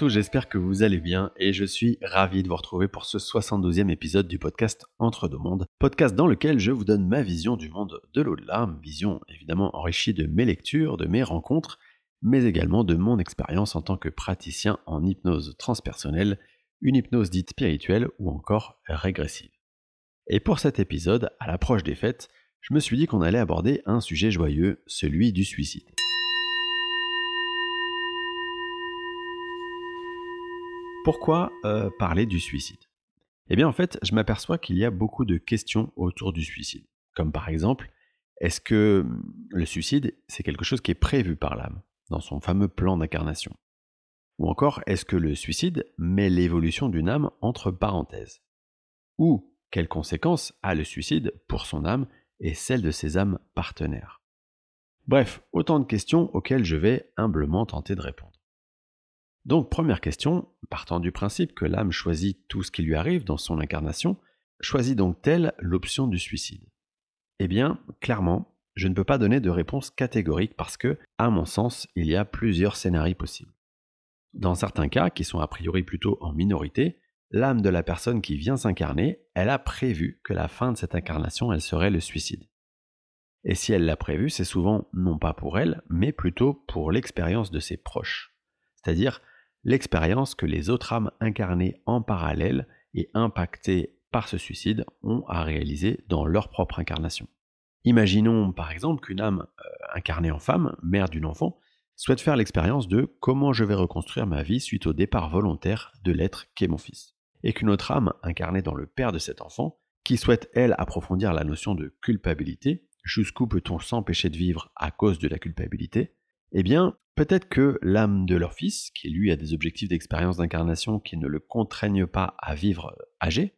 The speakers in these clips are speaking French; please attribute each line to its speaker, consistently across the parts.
Speaker 1: Tous, j'espère que vous allez bien et je suis ravi de vous retrouver pour ce 72e épisode du podcast Entre deux mondes, podcast dans lequel je vous donne ma vision du monde de l'au-delà, vision évidemment enrichie de mes lectures, de mes rencontres, mais également de mon expérience en tant que praticien en hypnose transpersonnelle, une hypnose dite spirituelle ou encore régressive. Et pour cet épisode, à l'approche des fêtes, je me suis dit qu'on allait aborder un sujet joyeux, celui du suicide. Pourquoi euh, parler du suicide? Eh bien en fait, je m'aperçois qu'il y a beaucoup de questions autour du suicide. Comme par exemple, est-ce que hum, le suicide, c'est quelque chose qui est prévu par l'âme, dans son fameux plan d'incarnation? Ou encore, est-ce que le suicide met l'évolution d'une âme entre parenthèses? Ou quelles conséquences a le suicide pour son âme et celle de ses âmes partenaires? Bref, autant de questions auxquelles je vais humblement tenter de répondre. Donc première question, partant du principe que l'âme choisit tout ce qui lui arrive dans son incarnation, choisit donc-elle l'option du suicide? Eh bien, clairement, je ne peux pas donner de réponse catégorique parce que, à mon sens, il y a plusieurs scénarios possibles. Dans certains cas, qui sont a priori plutôt en minorité, l'âme de la personne qui vient s'incarner, elle a prévu que la fin de cette incarnation, elle serait le suicide. Et si elle l'a prévu, c'est souvent non pas pour elle, mais plutôt pour l'expérience de ses proches. C'est-à-dire l'expérience que les autres âmes incarnées en parallèle et impactées par ce suicide ont à réaliser dans leur propre incarnation. Imaginons par exemple qu'une âme euh, incarnée en femme, mère d'une enfant, souhaite faire l'expérience de comment je vais reconstruire ma vie suite au départ volontaire de l'être qu'est mon fils? Et qu'une autre âme incarnée dans le père de cet enfant, qui souhaite elle approfondir la notion de culpabilité, jusqu'où peut-on s'empêcher de vivre à cause de la culpabilité, eh bien, peut-être que l'âme de leur fils, qui lui a des objectifs d'expérience d'incarnation qui ne le contraignent pas à vivre euh, âgé,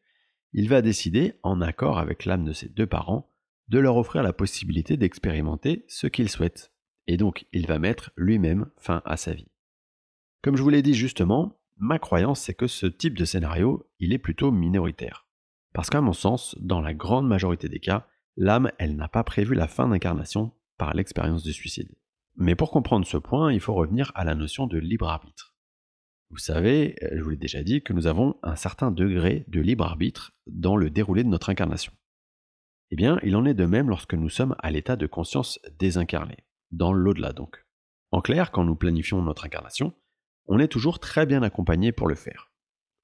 Speaker 1: il va décider, en accord avec l'âme de ses deux parents, de leur offrir la possibilité d'expérimenter ce qu'il souhaite. Et donc, il va mettre lui-même fin à sa vie. Comme je vous l'ai dit justement, ma croyance c'est que ce type de scénario, il est plutôt minoritaire. Parce qu'à mon sens, dans la grande majorité des cas, l'âme, elle n'a pas prévu la fin d'incarnation par l'expérience du suicide. Mais pour comprendre ce point, il faut revenir à la notion de libre arbitre. Vous savez, euh, je vous l'ai déjà dit, que nous avons un certain degré de libre arbitre dans le déroulé de notre incarnation. Eh bien, il en est de même lorsque nous sommes à l'état de conscience désincarnée, dans l'au-delà donc. En clair, quand nous planifions notre incarnation, on est toujours très bien accompagné pour le faire.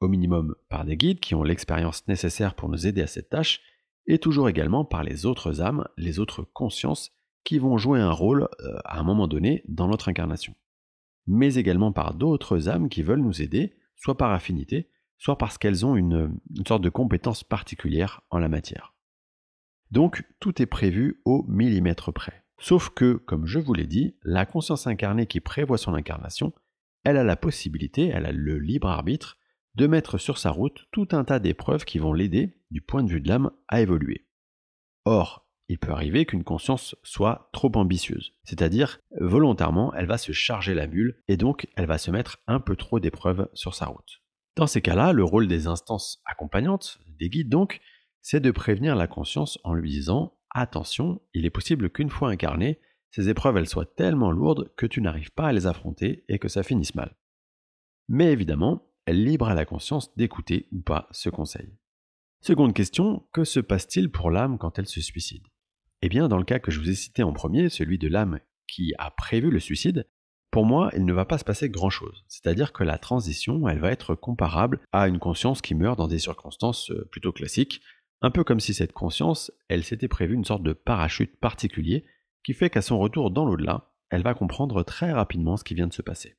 Speaker 1: Au minimum par des guides qui ont l'expérience nécessaire pour nous aider à cette tâche, et toujours également par les autres âmes, les autres consciences vont jouer un rôle euh, à un moment donné dans notre incarnation. Mais également par d'autres âmes qui veulent nous aider, soit par affinité, soit parce qu'elles ont une, sorte de compétence particulière en la matière. Donc tout est prévu au millimètre près. Sauf que, comme je vous l'ai dit, la conscience incarnée qui prévoit son incarnation, elle a la possibilité, elle a le libre arbitre, de mettre sur sa route tout un tas d'épreuves qui vont l'aider, du point de vue de l'âme, à évoluer. Or, il peut arriver qu'une conscience soit trop ambitieuse. C'est-à-dire, volontairement, elle va se charger la mule et donc elle va se mettre un peu trop d'épreuves sur sa route. Dans ces cas-là, le rôle des instances accompagnantes, des guides donc, c'est de prévenir la conscience en lui disant Attention, il est possible qu'une fois incarnée, ces épreuves elles soient tellement lourdes que tu n'arrives pas à les affronter et que ça finisse mal. Mais évidemment, elle libre à la conscience d'écouter ou pas ce conseil. Seconde question, que se passe-t-il pour l'âme quand elle se suicide? Eh bien, dans le cas que je vous ai cité en premier, celui de l'âme qui a prévu le suicide, pour moi, il ne va pas se passer grand-chose. C'est-à-dire que la transition, elle va être comparable à une conscience qui meurt dans des circonstances euh, plutôt classiques, un peu comme si cette conscience, elle s'était prévue une sorte de parachute particulier qui fait qu'à son retour dans l'au-delà, elle va comprendre très rapidement ce qui vient de se passer.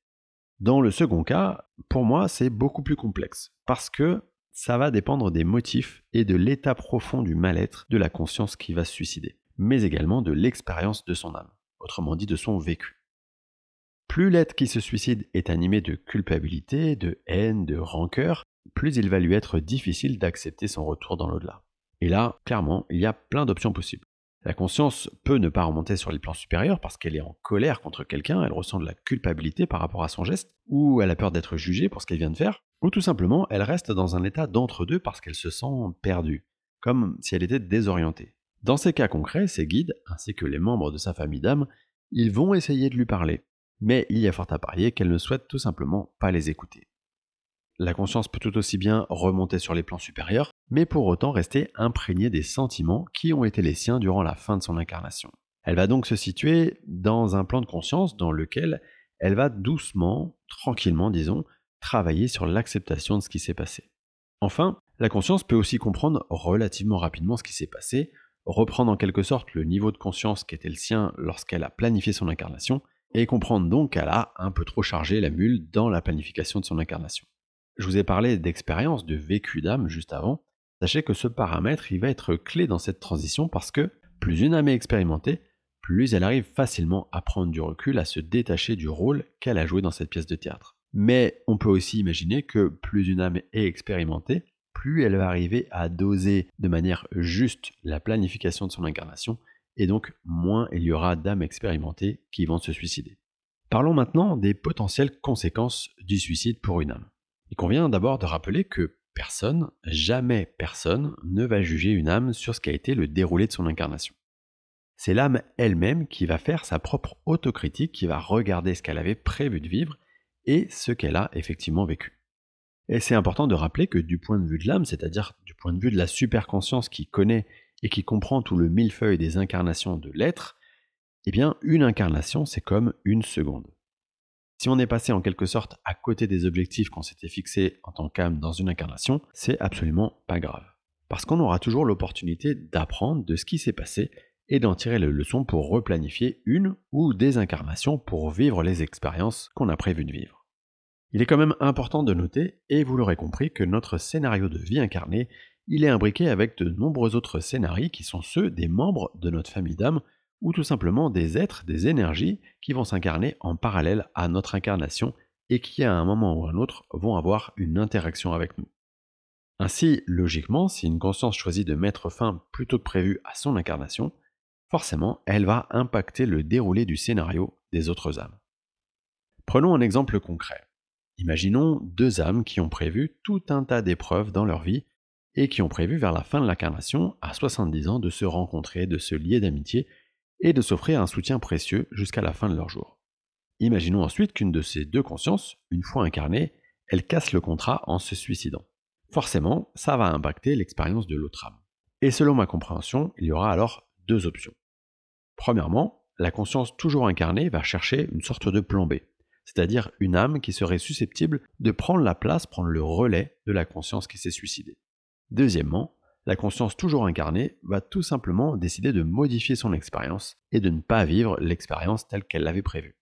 Speaker 1: Dans le second cas, pour moi, c'est beaucoup plus complexe, parce que ça va dépendre des motifs et de l'état profond du mal-être de la conscience qui va se suicider mais également de l'expérience de son âme, autrement dit de son vécu. Plus l'être qui se suicide est animé de culpabilité, de haine, de rancœur, plus il va lui être difficile d'accepter son retour dans l'au-delà. Et là, clairement, il y a plein d'options possibles. La conscience peut ne pas remonter sur les plans supérieurs parce qu'elle est en colère contre quelqu'un, elle ressent de la culpabilité par rapport à son geste, ou elle a peur d'être jugée pour ce qu'elle vient de faire, ou tout simplement elle reste dans un état d'entre-deux parce qu'elle se sent perdue, comme si elle était désorientée. Dans ces cas concrets, ses guides, ainsi que les membres de sa famille d'âme, ils vont essayer de lui parler. mais il y a fort à parier qu'elle ne souhaite tout simplement pas les écouter. La conscience peut tout aussi bien remonter sur les plans supérieurs, mais pour autant rester imprégnée des sentiments qui ont été les siens durant la fin de son incarnation. Elle va donc se situer dans un plan de conscience dans lequel elle va doucement, tranquillement disons, travailler sur l'acceptation de ce qui s'est passé. Enfin, la conscience peut aussi comprendre relativement rapidement ce qui s'est passé, reprendre en quelque sorte le niveau de conscience qui était le sien lorsqu'elle a planifié son incarnation, et comprendre donc qu'elle a un peu trop chargé la mule dans la planification de son incarnation. Je vous ai parlé d'expérience, de vécu d'âme juste avant. Sachez que ce paramètre, il va être clé dans cette transition parce que plus une âme est expérimentée, plus elle arrive facilement à prendre du recul, à se détacher du rôle qu'elle a joué dans cette pièce de théâtre. Mais on peut aussi imaginer que plus une âme est expérimentée, plus elle va arriver à doser de manière juste la planification de son incarnation, et donc moins il y aura d'âmes expérimentées qui vont se suicider. Parlons maintenant des potentielles conséquences du suicide pour une âme. Il convient d'abord de rappeler que personne, jamais personne, ne va juger une âme sur ce qu'a été le déroulé de son incarnation. C'est l'âme elle-même qui va faire sa propre autocritique, qui va regarder ce qu'elle avait prévu de vivre et ce qu'elle a effectivement vécu. Et c'est important de rappeler que du point de vue de l'âme, c'est-à-dire du point de vue de la superconscience qui connaît et qui comprend tout le millefeuille des incarnations de l'être, eh bien une incarnation c'est comme une seconde. Si on est passé en quelque sorte à côté des objectifs qu'on s'était fixés en tant qu'âme dans une incarnation, c'est absolument pas grave. Parce qu'on aura toujours l'opportunité d'apprendre de ce qui s'est passé et d'en tirer les leçons pour replanifier une ou des incarnations pour vivre les expériences qu'on a prévu de vivre. Il est quand même important de noter, et vous l'aurez compris, que notre scénario de vie incarnée, il est imbriqué avec de nombreux autres scénarios qui sont ceux des membres de notre famille d'âmes ou tout simplement des êtres, des énergies qui vont s'incarner en parallèle à notre incarnation et qui à un moment ou à un autre vont avoir une interaction avec nous. Ainsi, logiquement, si une conscience choisit de mettre fin plutôt que prévu à son incarnation, forcément, elle va impacter le déroulé du scénario des autres âmes. Prenons un exemple concret. Imaginons deux âmes qui ont prévu tout un tas d'épreuves dans leur vie et qui ont prévu vers la fin de l'incarnation, à 70 ans, de se rencontrer, de se lier d'amitié et de s'offrir un soutien précieux jusqu'à la fin de leur jour. Imaginons ensuite qu'une de ces deux consciences, une fois incarnée, elle casse le contrat en se suicidant. Forcément, ça va impacter l'expérience de l'autre âme. Et selon ma compréhension, il y aura alors deux options. Premièrement, la conscience toujours incarnée va chercher une sorte de plan B, c'est-à-dire une âme qui serait susceptible de prendre la place, prendre le relais de la conscience qui s'est suicidée. Deuxièmement, la conscience toujours incarnée va tout simplement décider de modifier son expérience et de ne pas vivre l'expérience telle qu'elle l'avait prévue.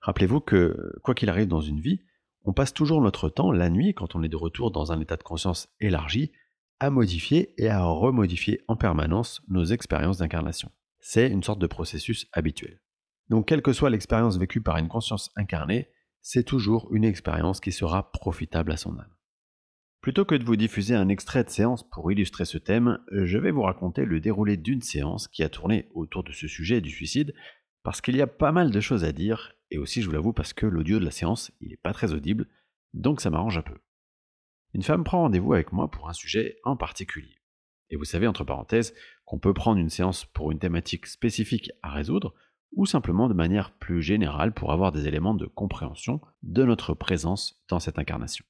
Speaker 1: Rappelez-vous que, quoi qu'il arrive dans une vie, on passe toujours notre temps, la nuit, quand on est de retour dans un état de conscience élargi, à modifier et à remodifier en permanence nos expériences d'incarnation. C'est une sorte de processus habituel. Donc quelle que soit l'expérience vécue par une conscience incarnée, c'est toujours une expérience qui sera profitable à son âme. Plutôt que de vous diffuser un extrait de séance pour illustrer ce thème, je vais vous raconter le déroulé d'une séance qui a tourné autour de ce sujet du suicide, parce qu'il y a pas mal de choses à dire, et aussi je vous l'avoue parce que l'audio de la séance, il n'est pas très audible, donc ça m'arrange un peu. Une femme prend rendez-vous avec moi pour un sujet en particulier. Et vous savez, entre parenthèses, qu'on peut prendre une séance pour une thématique spécifique à résoudre, ou simplement de manière plus générale pour avoir des éléments de compréhension de notre présence dans cette incarnation.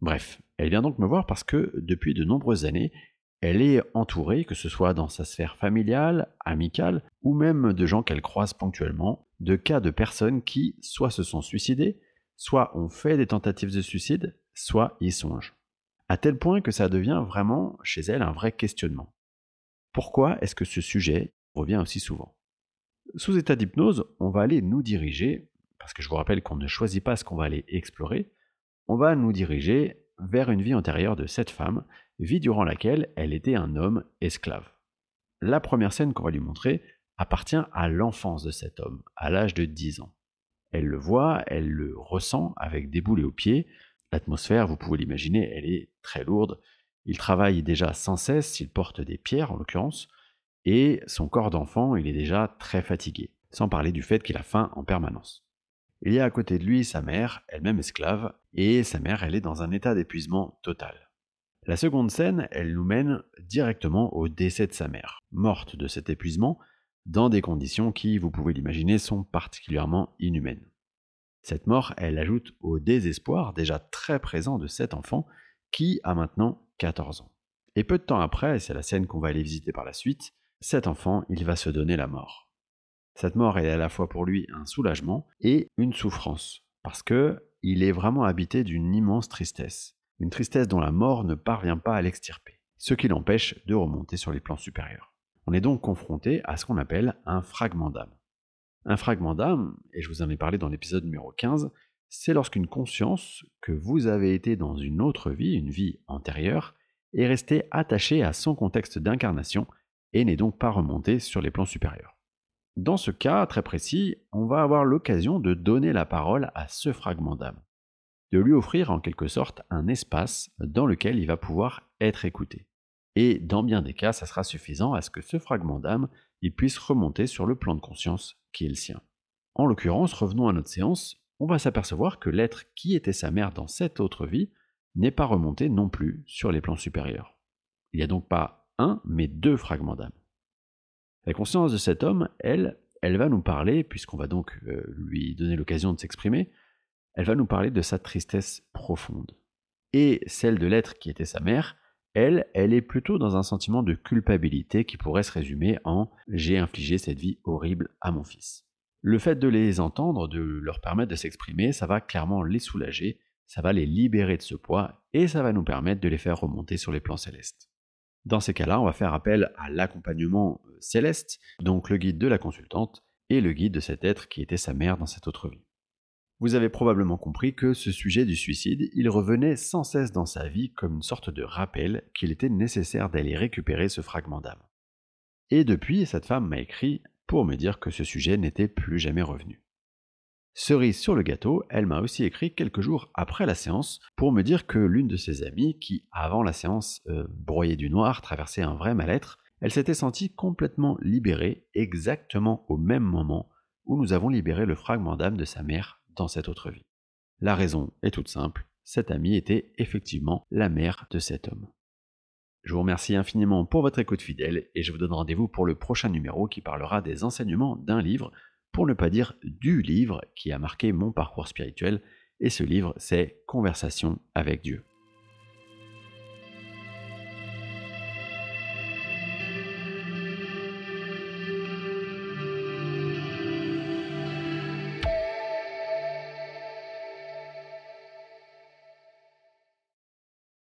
Speaker 1: Bref, elle vient donc me voir parce que depuis de nombreuses années, elle est entourée, que ce soit dans sa sphère familiale, amicale, ou même de gens qu'elle croise ponctuellement, de cas de personnes qui soit se sont suicidées, soit ont fait des tentatives de suicide, soit y songent. À tel point que ça devient vraiment chez elle un vrai questionnement. Pourquoi est-ce que ce sujet revient aussi souvent? Sous état d'hypnose, on va aller nous diriger, parce que je vous rappelle qu'on ne choisit pas ce qu'on va aller explorer, on va nous diriger vers une vie antérieure de cette femme, vie durant laquelle elle était un homme esclave. La première scène qu'on va lui montrer appartient à l'enfance de cet homme, à l'âge de 10 ans. Elle le voit, elle le ressent avec des boulets aux pieds. L'atmosphère, vous pouvez l'imaginer, elle est très lourde. Il travaille déjà sans cesse, il porte des pierres en l'occurrence, et son corps d'enfant, il est déjà très fatigué, sans parler du fait qu'il a faim en permanence. Il y a à côté de lui sa mère, elle-même esclave, et sa mère, elle est dans un état d'épuisement total. La seconde scène, elle nous mène directement au décès de sa mère, morte de cet épuisement, dans des conditions qui, vous pouvez l'imaginer, sont particulièrement inhumaines. Cette mort, elle ajoute au désespoir déjà très présent de cet enfant qui a maintenant 14 ans. Et peu de temps après, c'est la scène qu'on va aller visiter par la suite, cet enfant, il va se donner la mort. Cette mort est à la fois pour lui un soulagement et une souffrance, parce que il est vraiment habité d'une immense tristesse, une tristesse dont la mort ne parvient pas à l'extirper, ce qui l'empêche de remonter sur les plans supérieurs. On est donc confronté à ce qu'on appelle un fragment d'âme. Un fragment d'âme, et je vous en ai parlé dans l'épisode numéro 15, c'est lorsqu'une conscience que vous avez été dans une autre vie, une vie antérieure, est restée attachée à son contexte d'incarnation et n'est donc pas remontée sur les plans supérieurs. Dans ce cas très précis, on va avoir l'occasion de donner la parole à ce fragment d'âme, de lui offrir en quelque sorte un espace dans lequel il va pouvoir être écouté. Et dans bien des cas, ça sera suffisant à ce que ce fragment d'âme il puisse remonter sur le plan de conscience qui est le sien. En l'occurrence, revenons à notre séance, on va s'apercevoir que l'être qui était sa mère dans cette autre vie n'est pas remonté non plus sur les plans supérieurs. Il n'y a donc pas mais deux fragments d'âme. La conscience de cet homme, elle, elle va nous parler, puisqu'on va donc euh, lui donner l'occasion de s'exprimer, elle va nous parler de sa tristesse profonde. Et celle de l'être qui était sa mère, elle, elle est plutôt dans un sentiment de culpabilité qui pourrait se résumer en j'ai infligé cette vie horrible à mon fils. Le fait de les entendre, de leur permettre de s'exprimer, ça va clairement les soulager, ça va les libérer de ce poids et ça va nous permettre de les faire remonter sur les plans célestes. Dans ces cas-là, on va faire appel à l'accompagnement euh, céleste, donc le guide de la consultante et le guide de cet être qui était sa mère dans cette autre vie. Vous avez probablement compris que ce sujet du suicide, il revenait sans cesse dans sa vie comme une sorte de rappel qu'il était nécessaire d'aller récupérer ce fragment d'âme. Et depuis, cette femme m'a écrit pour me dire que ce sujet n'était plus jamais revenu. Cerise sur le gâteau, elle m'a aussi écrit quelques jours après la séance pour me dire que l'une de ses amies, qui avant la séance euh, broyait du noir, traversait un vrai mal-être, elle s'était sentie complètement libérée exactement au même moment où nous avons libéré le fragment d'âme de sa mère dans cette autre vie. La raison est toute simple, cette amie était effectivement la mère de cet homme. Je vous remercie infiniment pour votre écoute fidèle et je vous donne rendez-vous pour le prochain numéro qui parlera des enseignements d'un livre pour ne pas dire du livre qui a marqué mon parcours spirituel, et ce livre, c'est Conversation avec Dieu.